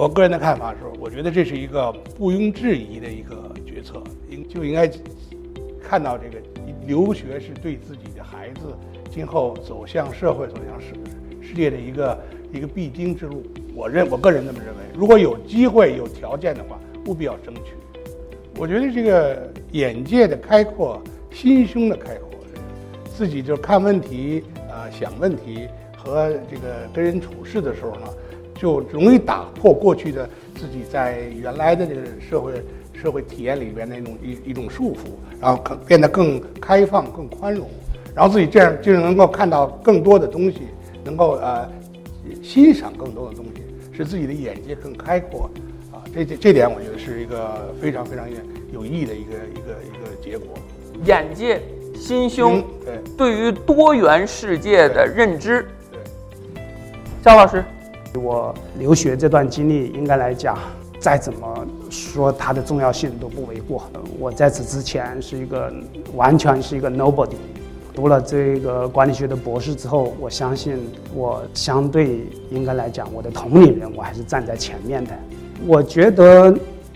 我个人的看法是，我觉得这是一个毋庸置疑的一个决策，应就应该看到这个留学是对自己的孩子今后走向社会、走向世世界的一个一个必经之路。我认我个人这么认为，如果有机会、有条件的话，务必要争取。我觉得这个眼界的开阔、心胸的开阔，自己就看问题啊、想问题和这个跟人处事的时候呢。就容易打破过去的自己在原来的这个社会社会体验里边那种一一种束缚，然后更变得更开放、更宽容，然后自己这样就能够看到更多的东西，能够呃欣赏更多的东西，使自己的眼界更开阔啊。这这这点我觉得是一个非常非常有意义的一个一个一个结果。眼界、心胸，对，对于多元世界的认知。对，肖老师。我留学这段经历，应该来讲，再怎么说它的重要性都不为过。我在此之前是一个完全是一个 nobody，读了这个管理学的博士之后，我相信我相对应该来讲，我的同龄人我还是站在前面的。我觉得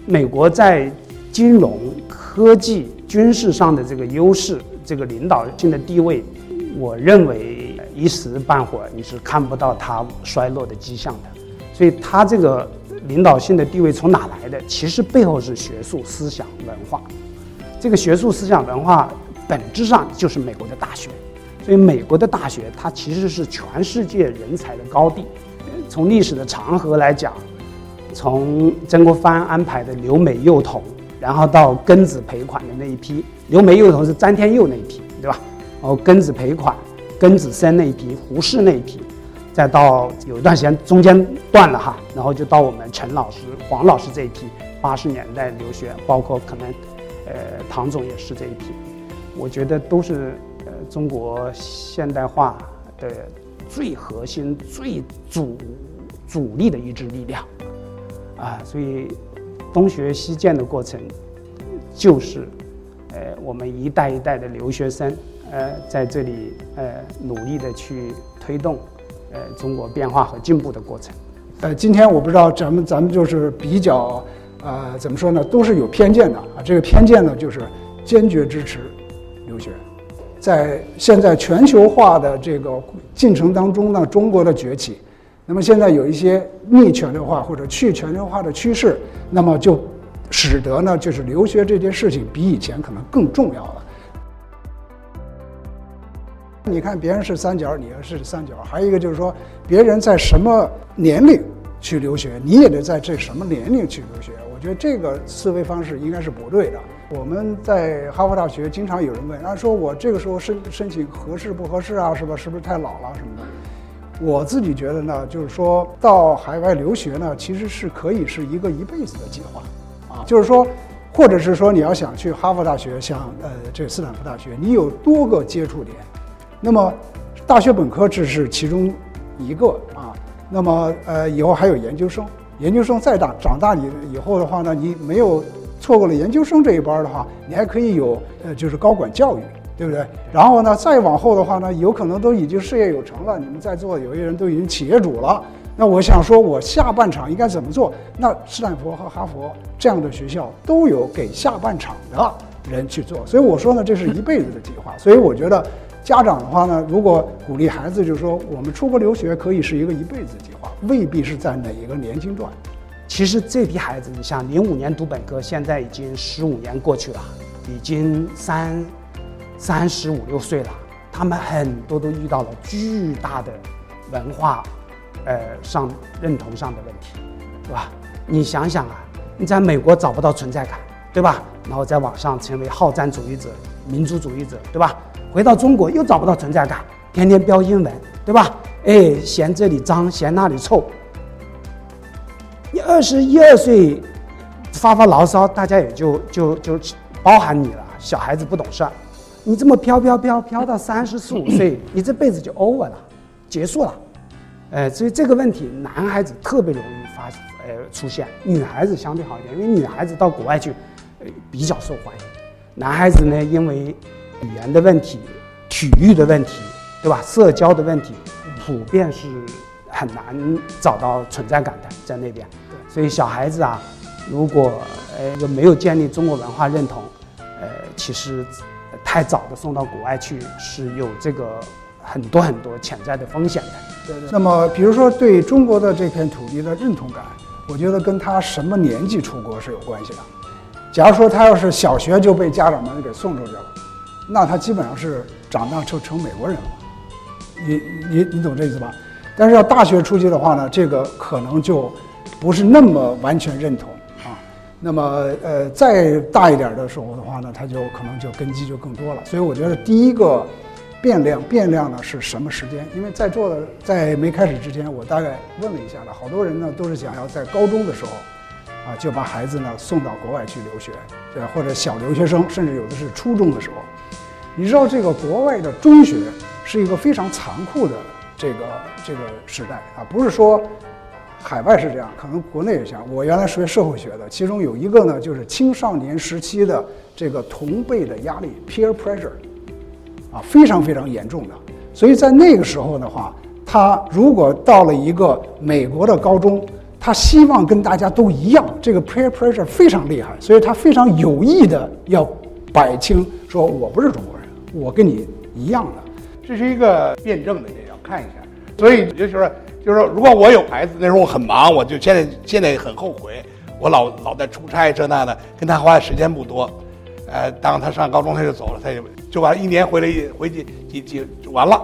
美国在金融、科技、军事上的这个优势，这个领导性的地位，我认为。一时半会儿你是看不到它衰落的迹象的，所以它这个领导性的地位从哪来的？其实背后是学术思想文化。这个学术思想文化本质上就是美国的大学，所以美国的大学它其实是全世界人才的高地。从历史的长河来讲，从曾国藩安排的留美幼童，然后到庚子赔款的那一批，留美幼童是詹天佑那一批，对吧？然后庚子赔款。庚子森那一批，胡适那一批，再到有一段时间中间断了哈，然后就到我们陈老师、黄老师这一批，八十年代留学，包括可能，呃，唐总也是这一批，我觉得都是呃中国现代化的最核心、最主主力的一支力量，啊，所以东学西渐的过程，就是呃我们一代一代的留学生。呃，在这里呃，努力的去推动呃中国变化和进步的过程。呃，今天我不知道咱们咱们就是比较呃怎么说呢，都是有偏见的啊。这个偏见呢，就是坚决支持留学。在现在全球化的这个进程当中呢，中国的崛起，那么现在有一些逆全球化或者去全球化的趋势，那么就使得呢，就是留学这件事情比以前可能更重要了。你看别人是三角，你要是三角。还有一个就是说，别人在什么年龄去留学，你也得在这什么年龄去留学。我觉得这个思维方式应该是不对的。我们在哈佛大学经常有人问，啊，说我这个时候申申请合适不合适啊？是吧？是不是太老了什么的？我自己觉得呢，就是说到海外留学呢，其实是可以是一个一辈子的计划，啊，就是说，或者是说你要想去哈佛大学，像呃这斯坦福大学，你有多个接触点。那么，大学本科只是其中一个啊。那么，呃，以后还有研究生。研究生再大，长大你以后的话呢，你没有错过了研究生这一班的话，你还可以有呃，就是高管教育，对不对？然后呢，再往后的话呢，有可能都已经事业有成了。你们在座有些人都已经企业主了。那我想说，我下半场应该怎么做？那斯坦福和哈佛这样的学校都有给下半场的人去做。所以我说呢，这是一辈子的计划。所以我觉得。家长的话呢，如果鼓励孩子，就是说我们出国留学可以是一个一辈子计划，未必是在哪一个年龄段。其实这批孩子，你像零五年读本科，现在已经十五年过去了，已经三三十五六岁了，他们很多都遇到了巨大的文化，呃上认同上的问题，对吧？你想想啊，你在美国找不到存在感，对吧？然后在网上成为好战主义者、民族主义者，对吧？回到中国又找不到存在感，天天标英文，对吧？哎，嫌这里脏，嫌那里臭。你二十一二岁发发牢骚，大家也就就就包含你了。小孩子不懂事儿，你这么飘飘飘飘到三十四五岁，你这辈子就 over 了，结束了。哎，所以这个问题，男孩子特别容易发呃出现，女孩子相对好一点，因为女孩子到国外去，呃比较受欢迎。男孩子呢，因为语言的问题，体育的问题，对吧？社交的问题，普遍是很难找到存在感的，在那边。所以小孩子啊，如果呃就没有建立中国文化认同，呃，其实太早的送到国外去是有这个很多很多潜在的风险的。对对。那么，比如说对中国的这片土地的认同感，我觉得跟他什么年纪出国是有关系的。假如说他要是小学就被家长们给送出去了，那他基本上是长大就成美国人了。你你你懂这意思吧？但是要大学出去的话呢，这个可能就不是那么完全认同啊。那么呃，再大一点的时候的话呢，他就可能就根基就更多了。所以我觉得第一个变量变量呢是什么时间？因为在座的在没开始之前，我大概问了一下了，好多人呢都是想要在高中的时候。啊，就把孩子呢送到国外去留学，对？或者小留学生，甚至有的是初中的时候。你知道这个国外的中学是一个非常残酷的这个这个时代啊，不是说海外是这样，可能国内也像。我原来学社会学的，其中有一个呢，就是青少年时期的这个同辈的压力 （peer pressure） 啊，非常非常严重的。所以在那个时候的话，他如果到了一个美国的高中，他希望跟大家都一样，这个 peer pressure 非常厉害，所以他非常有意的要摆清，说我不是中国，我跟你一样的，这是一个辩证的，也要看一下。所以就是说，就是说，如果我有孩子，那时候我很忙，我就现在现在很后悔，我老老在出差这那的，跟他花的时间不多。呃，当他上高中他就走了，他就就完一年回来一回去几几完了。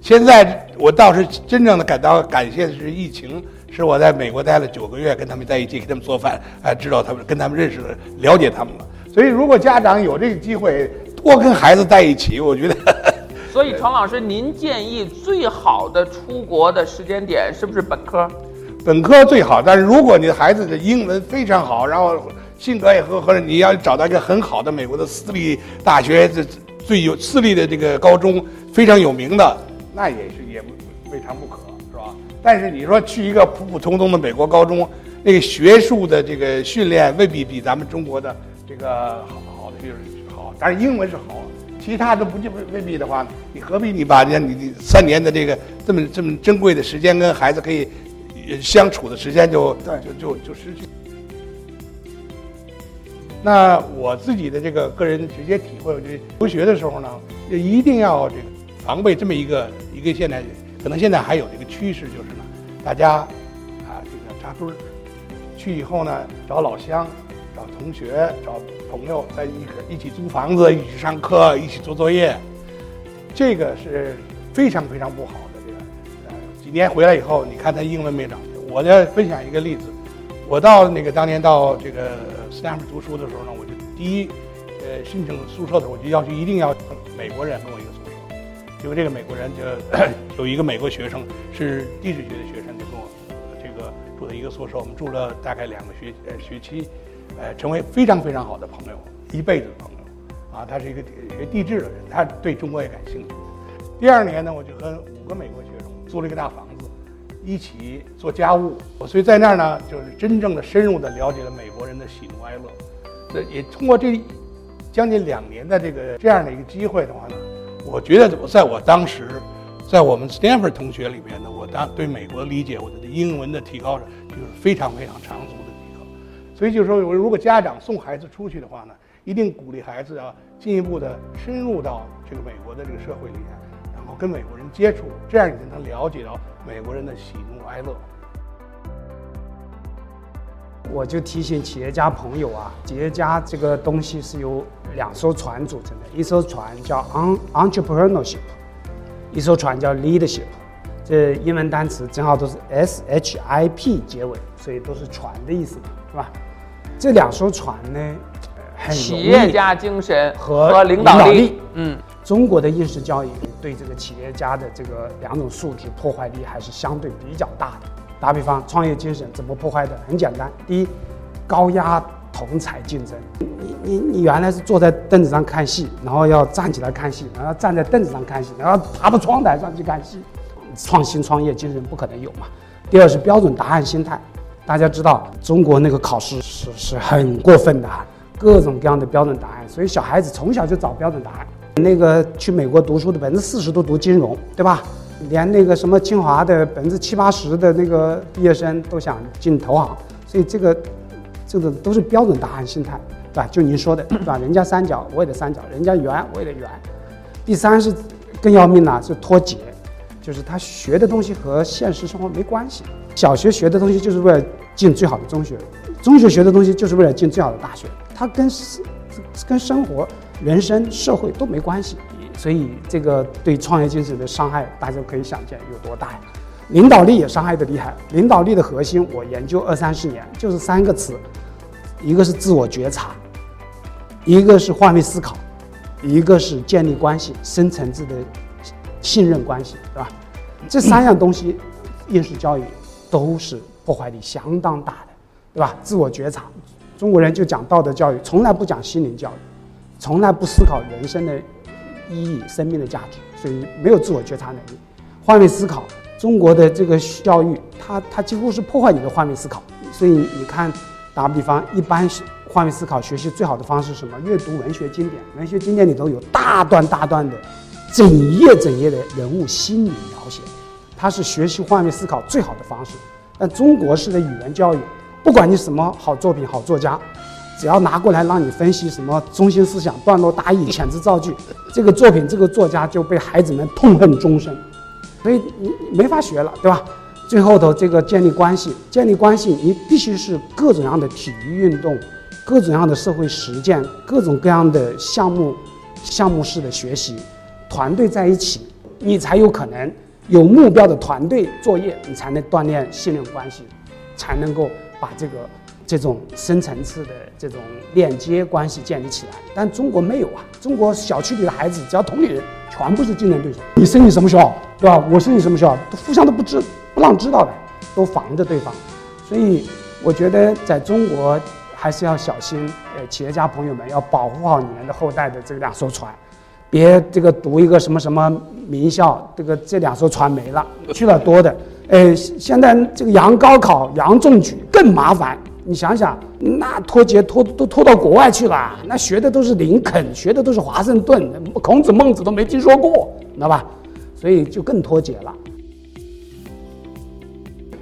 现在我倒是真正的感到感谢的是疫情。是我在美国待了九个月，跟他们在一起，给他们做饭，哎，知道他们，跟他们认识了，了解他们了。所以，如果家长有这个机会多跟孩子在一起，我觉得。所以，程老师，您建议最好的出国的时间点是不是本科？本科最好，但是如果你的孩子的英文非常好，然后性格也和或者你要找到一个很好的美国的私立大学，这最有私立的这个高中非常有名的，那也是也未尝不可。是吧但是你说去一个普普通通的美国高中，那个学术的这个训练未必比咱们中国的这个好好的就是好，但是英文是好，其他都不就未必的话，你何必你把你你三年的这个这么这么珍贵的时间跟孩子可以相处的时间就就就就失去？那我自己的这个个人直接体会，我觉得留学的时候呢，一定要这个防备这么一个一个现在。可能现在还有这个趋势，就是呢，大家啊，这个扎堆儿去以后呢，找老乡、找同学、找朋友在一起一起租房子、一起上课、一起做作业，这个是非常非常不好的。这个呃，几年回来以后，你看他英文没长进。我再分享一个例子，我到那个当年到这个斯坦福读书的时候呢，我就第一呃申请宿舍的时候，我就要求一定要美国人跟我一个宿舍。因为这个美国人就 有一个美国学生是地质学的学生，就跟我这个住在一个宿舍，我们住了大概两个学呃学期，呃，成为非常非常好的朋友，一辈子的朋友。啊，他是一个学地质的人，他对中国也感兴趣。第二年呢，我就和五个美国学生租了一个大房子，一起做家务。我所以在那儿呢，就是真正的深入的了解了美国人的喜怒哀乐。这也通过这将近两年的这个这样的一个机会的话呢。我觉得我在我当时，在我们 Stanford 同学里边呢，我当对美国理解，我的英文的提高就是非常非常长足。所以就是说，如果家长送孩子出去的话呢，一定鼓励孩子要进一步的深入到这个美国的这个社会里面，然后跟美国人接触，这样你才能了解到美国人的喜怒哀乐。我就提醒企业家朋友啊，企业家这个东西是由两艘船组成的，一艘船叫 on entrepreneurship，一艘船叫 leadership，这英文单词正好都是 s h i p 结尾，所以都是船的意思嘛，是吧？这两艘船呢，很企业家精神和领导力，嗯，中国的应试教育对这个企业家的这个两种素质破坏力还是相对比较大的。打比方，创业精神怎么破坏的？很简单，第一，高压同才竞争。你你你原来是坐在凳子上看戏，然后要站起来看戏，然后站在凳子上看戏，然后爬到窗台上去看戏，创新创业精神不可能有嘛。第二是标准答案心态，大家知道中国那个考试是是很过分的，各种各样的标准答案，所以小孩子从小就找标准答案。那个去美国读书的百分之四十都读金融，对吧？连那个什么清华的百分之七八十的那个毕业生都想进投行，所以这个这个都是标准答案心态，对吧？就您说的，对吧？人家三角我也得三角，人家圆我也得圆。第三是更要命了，是脱节，就是他学的东西和现实生活没关系。小学学的东西就是为了进最好的中学，中学学的东西就是为了进最好的大学，它跟跟生活、人生、社会都没关系。所以这个对创业精神的伤害，大家可以想见有多大呀！领导力也伤害的厉害。领导力的核心，我研究二三十年，就是三个词：一个是自我觉察，一个是换位思考，一个是建立关系，深层次的信任关系，对吧？这三样东西，应试教育都是破坏力相当大的，对吧？自我觉察，中国人就讲道德教育，从来不讲心灵教育，从来不思考人生的。意义、生命的价值，所以没有自我觉察能力。换位思考，中国的这个教育，它它几乎是破坏你的换位思考。所以你看，打个比方，一般是换位思考学习最好的方式是什么？阅读文学经典，文学经典里头有大段大段的、整页整页的人物心理描写，它是学习换位思考最好的方式。但中国式的语言教育，不管你什么好作品、好作家。只要拿过来让你分析什么中心思想、段落大意、遣词造句，这个作品、这个作家就被孩子们痛恨终生，所以你没法学了，对吧？最后头这个建立关系，建立关系，你必须是各种样的体育运动，各种样的社会实践，各种各样的项目、项目式的学习，团队在一起，你才有可能有目标的团队作业，你才能锻炼信任关系，才能够把这个。这种深层次的这种链接关系建立起来，但中国没有啊！中国小区里的孩子，只要同龄人，全部是竞争对手。你升你什么学校，对吧？我升你什么学校，都互相都不知不让知道的，都防着对方。所以我觉得在中国还是要小心。呃，企业家朋友们要保护好你们的后代的这两艘船，别这个读一个什么什么名校，这个这两艘船没了，去了多的。呃，现在这个扬高考、扬中举更麻烦。你想想，那脱节脱都脱到国外去了，那学的都是林肯，学的都是华盛顿，孔子孟子都没听说过，知道吧？所以就更脱节了。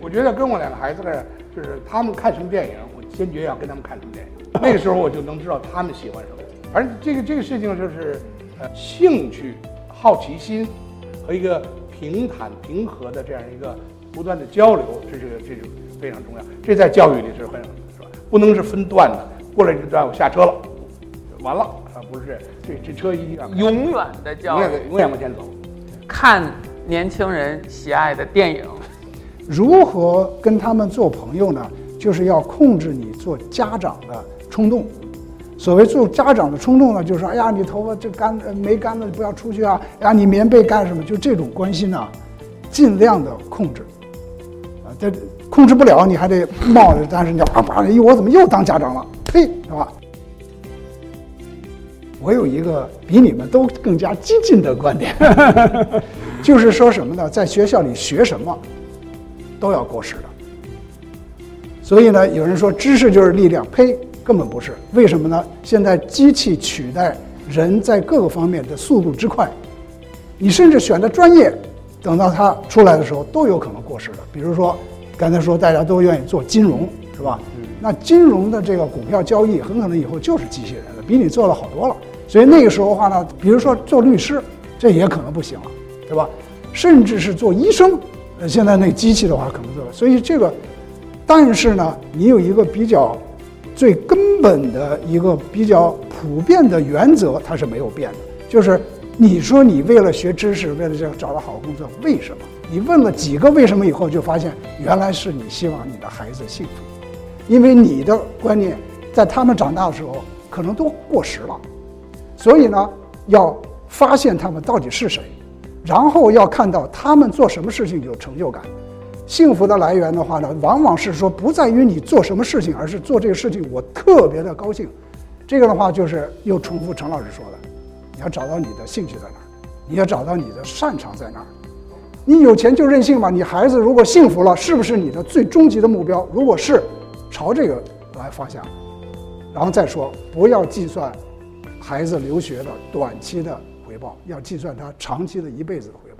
我觉得跟我两个孩子呢，就是他们看什么电影，我坚决要跟他们看什么电影。那个时候我就能知道他们喜欢什么。而这个这个事情就是，兴趣、好奇心和一个平坦平和的这样一个不断的交流，这是这是。非常重要，这在教育里是很是吧？不能是分段的，过了这段我下车了，完了啊，不是这这这车一定要永远的教育，永远往前走。看年轻人喜爱的电影，如何跟他们做朋友呢？就是要控制你做家长的冲动。所谓做家长的冲动呢，就是说，哎呀，你头发这干没干的不要出去啊，哎呀，你棉被干什么？就这种关心呢，尽量的控制啊，这。控制不了，你还得冒着，但是你要啪啪，哎，我怎么又当家长了？呸，是吧？我有一个比你们都更加激进的观点，就是说什么呢？在学校里学什么都要过时的。所以呢，有人说知识就是力量，呸，根本不是。为什么呢？现在机器取代人在各个方面的速度之快，你甚至选的专业，等到它出来的时候都有可能过时的。比如说。刚才说大家都愿意做金融，是吧？那金融的这个股票交易很可能以后就是机器人了，比你做的好多了。所以那个时候的话呢，比如说做律师，这也可能不行了，对吧？甚至是做医生，呃，现在那机器的话可能做。所以这个，但是呢，你有一个比较最根本的一个比较普遍的原则，它是没有变的，就是你说你为了学知识，为了这找到好工作，为什么？你问了几个为什么以后，就发现原来是你希望你的孩子幸福，因为你的观念在他们长大的时候可能都过时了，所以呢，要发现他们到底是谁，然后要看到他们做什么事情有成就感。幸福的来源的话呢，往往是说不在于你做什么事情，而是做这个事情我特别的高兴。这个的话就是又重复陈老师说的，你要找到你的兴趣在哪儿，你要找到你的擅长在哪儿。你有钱就任性吧？你孩子如果幸福了，是不是你的最终极的目标？如果是，朝这个来方向，然后再说，不要计算孩子留学的短期的回报，要计算他长期的一辈子的回报。